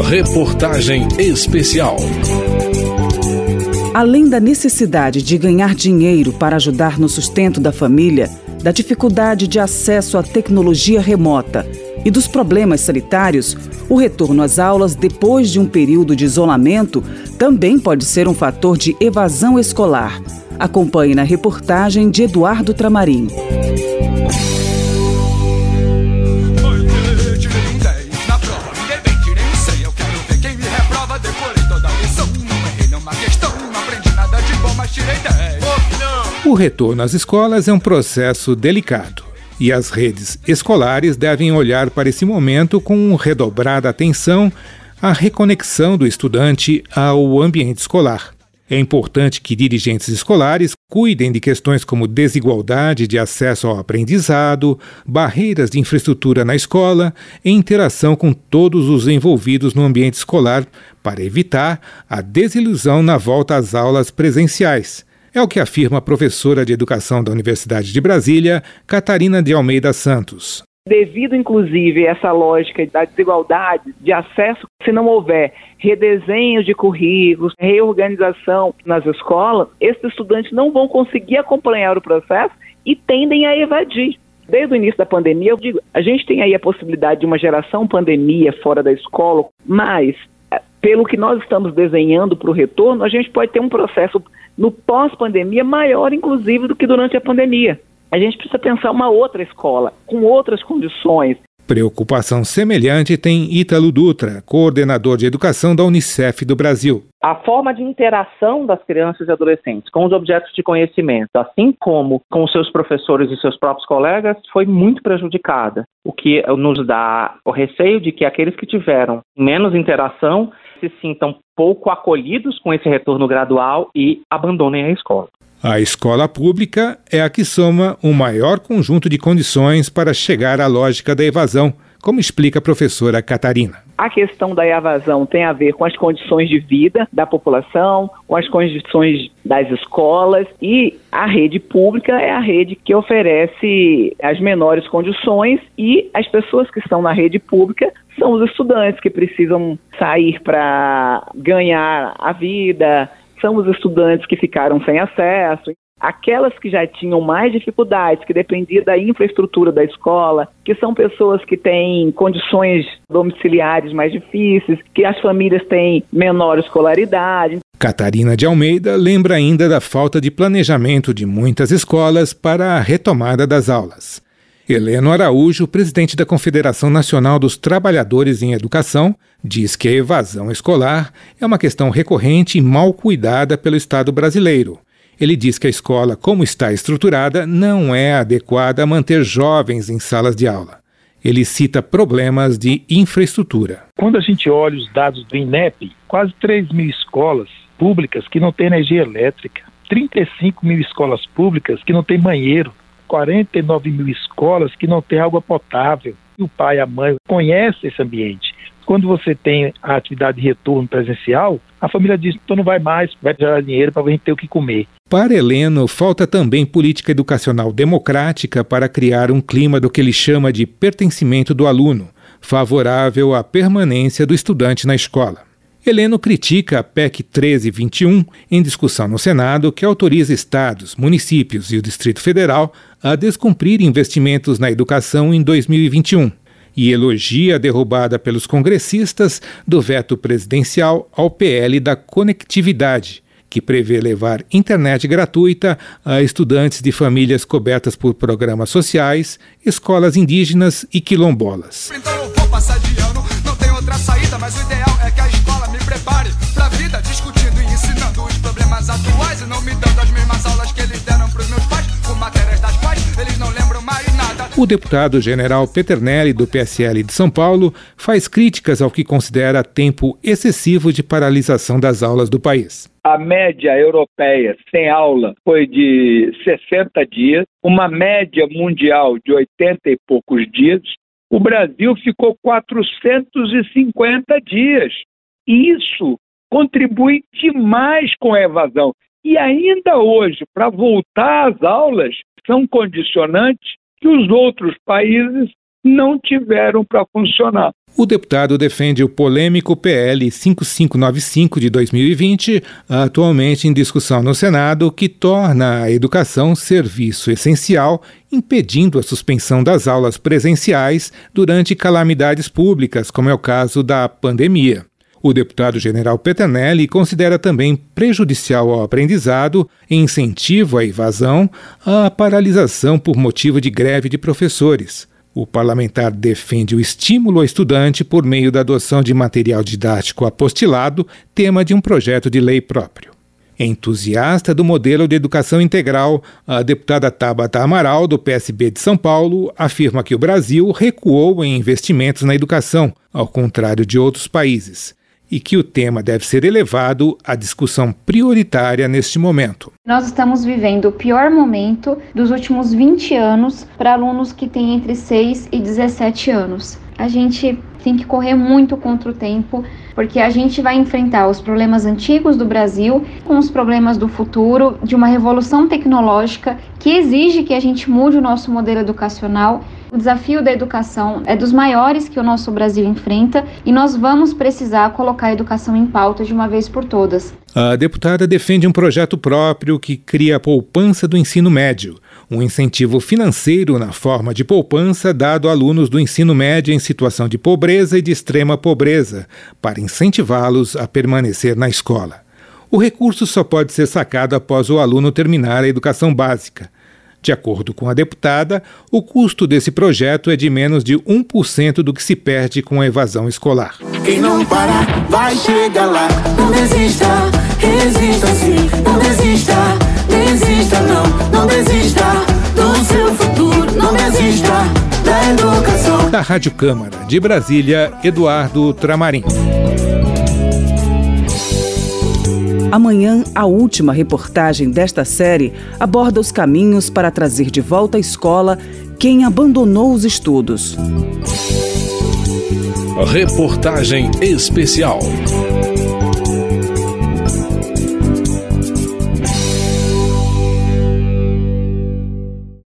Reportagem especial. Além da necessidade de ganhar dinheiro para ajudar no sustento da família, da dificuldade de acesso à tecnologia remota e dos problemas sanitários, o retorno às aulas depois de um período de isolamento também pode ser um fator de evasão escolar. Acompanhe na reportagem de Eduardo Tramarim. O retorno às escolas é um processo delicado e as redes escolares devem olhar para esse momento com redobrada atenção à reconexão do estudante ao ambiente escolar. É importante que dirigentes escolares cuidem de questões como desigualdade de acesso ao aprendizado, barreiras de infraestrutura na escola e interação com todos os envolvidos no ambiente escolar para evitar a desilusão na volta às aulas presenciais é o que afirma a professora de educação da Universidade de Brasília, Catarina de Almeida Santos. Devido, inclusive, a essa lógica da desigualdade de acesso, se não houver redesenho de currículos, reorganização nas escolas, esses estudantes não vão conseguir acompanhar o processo e tendem a evadir. Desde o início da pandemia, eu digo, a gente tem aí a possibilidade de uma geração pandemia fora da escola, mas pelo que nós estamos desenhando para o retorno, a gente pode ter um processo no pós-pandemia maior, inclusive, do que durante a pandemia. A gente precisa pensar uma outra escola, com outras condições. Preocupação semelhante tem Ítalo Dutra, coordenador de educação da Unicef do Brasil. A forma de interação das crianças e adolescentes com os objetos de conhecimento, assim como com seus professores e seus próprios colegas, foi muito prejudicada, o que nos dá o receio de que aqueles que tiveram menos interação se sintam pouco acolhidos com esse retorno gradual e abandonem a escola. A escola pública é a que soma o maior conjunto de condições para chegar à lógica da evasão, como explica a professora Catarina. A questão da evasão tem a ver com as condições de vida da população, com as condições das escolas e a rede pública é a rede que oferece as menores condições e as pessoas que estão na rede pública são os estudantes que precisam sair para ganhar a vida, são os estudantes que ficaram sem acesso. Aquelas que já tinham mais dificuldades, que dependiam da infraestrutura da escola, que são pessoas que têm condições domiciliares mais difíceis, que as famílias têm menor escolaridade. Catarina de Almeida lembra ainda da falta de planejamento de muitas escolas para a retomada das aulas. Heleno Araújo, presidente da Confederação Nacional dos Trabalhadores em Educação, diz que a evasão escolar é uma questão recorrente e mal cuidada pelo Estado brasileiro ele diz que a escola, como está estruturada, não é adequada a manter jovens em salas de aula. Ele cita problemas de infraestrutura. Quando a gente olha os dados do INEP, quase 3 mil escolas públicas que não têm energia elétrica, 35 mil escolas públicas que não têm banheiro, 49 mil escolas que não têm água potável. E o pai e a mãe conhecem esse ambiente. Quando você tem a atividade de retorno presencial, a família diz: então não vai mais, vai gerar dinheiro para a gente ter o que comer. Para Heleno, falta também política educacional democrática para criar um clima do que ele chama de pertencimento do aluno, favorável à permanência do estudante na escola. Heleno critica a PEC 1321, em discussão no Senado, que autoriza estados, municípios e o Distrito Federal a descumprir investimentos na educação em 2021 e elogia a derrubada pelos congressistas do veto presidencial ao PL da conectividade, que prevê levar internet gratuita a estudantes de famílias cobertas por programas sociais, escolas indígenas e quilombolas. Então eu vou passar de ano, não tem outra saída, mas o ideal atuais e não me dando as mesmas aulas que eles deram para os meus pais, com matérias das quais eles não lembram mais nada. O deputado general Peternelli, do PSL de São Paulo, faz críticas ao que considera tempo excessivo de paralisação das aulas do país. A média europeia sem aula foi de 60 dias, uma média mundial de 80 e poucos dias. O Brasil ficou 450 dias. E isso contribui demais com a evasão. E ainda hoje, para voltar às aulas, são condicionantes que os outros países não tiveram para funcionar. O deputado defende o polêmico PL 5595 de 2020, atualmente em discussão no Senado, que torna a educação serviço essencial, impedindo a suspensão das aulas presenciais durante calamidades públicas, como é o caso da pandemia. O deputado general Petanelli considera também prejudicial ao aprendizado, incentivo à evasão, a paralisação por motivo de greve de professores. O parlamentar defende o estímulo ao estudante por meio da adoção de material didático apostilado, tema de um projeto de lei próprio. Entusiasta do modelo de educação integral, a deputada Tabata Amaral, do PSB de São Paulo, afirma que o Brasil recuou em investimentos na educação, ao contrário de outros países e que o tema deve ser elevado à discussão prioritária neste momento. Nós estamos vivendo o pior momento dos últimos 20 anos para alunos que têm entre 6 e 17 anos. A gente tem que correr muito contra o tempo, porque a gente vai enfrentar os problemas antigos do Brasil com os problemas do futuro, de uma revolução tecnológica que exige que a gente mude o nosso modelo educacional o desafio da educação é dos maiores que o nosso Brasil enfrenta e nós vamos precisar colocar a educação em pauta de uma vez por todas. A deputada defende um projeto próprio que cria a poupança do ensino médio, um incentivo financeiro na forma de poupança dado a alunos do ensino médio em situação de pobreza e de extrema pobreza, para incentivá-los a permanecer na escola. O recurso só pode ser sacado após o aluno terminar a educação básica. De acordo com a deputada, o custo desse projeto é de menos de 1% do que se perde com a evasão escolar. Quem não para, vai chegar lá. Não desista, resista sim. Não desista, desista não. Não desista do seu futuro. Não desista da educação. Da Rádio Câmara de Brasília, Eduardo Tramarim. Amanhã, a última reportagem desta série aborda os caminhos para trazer de volta à escola quem abandonou os estudos. Reportagem especial.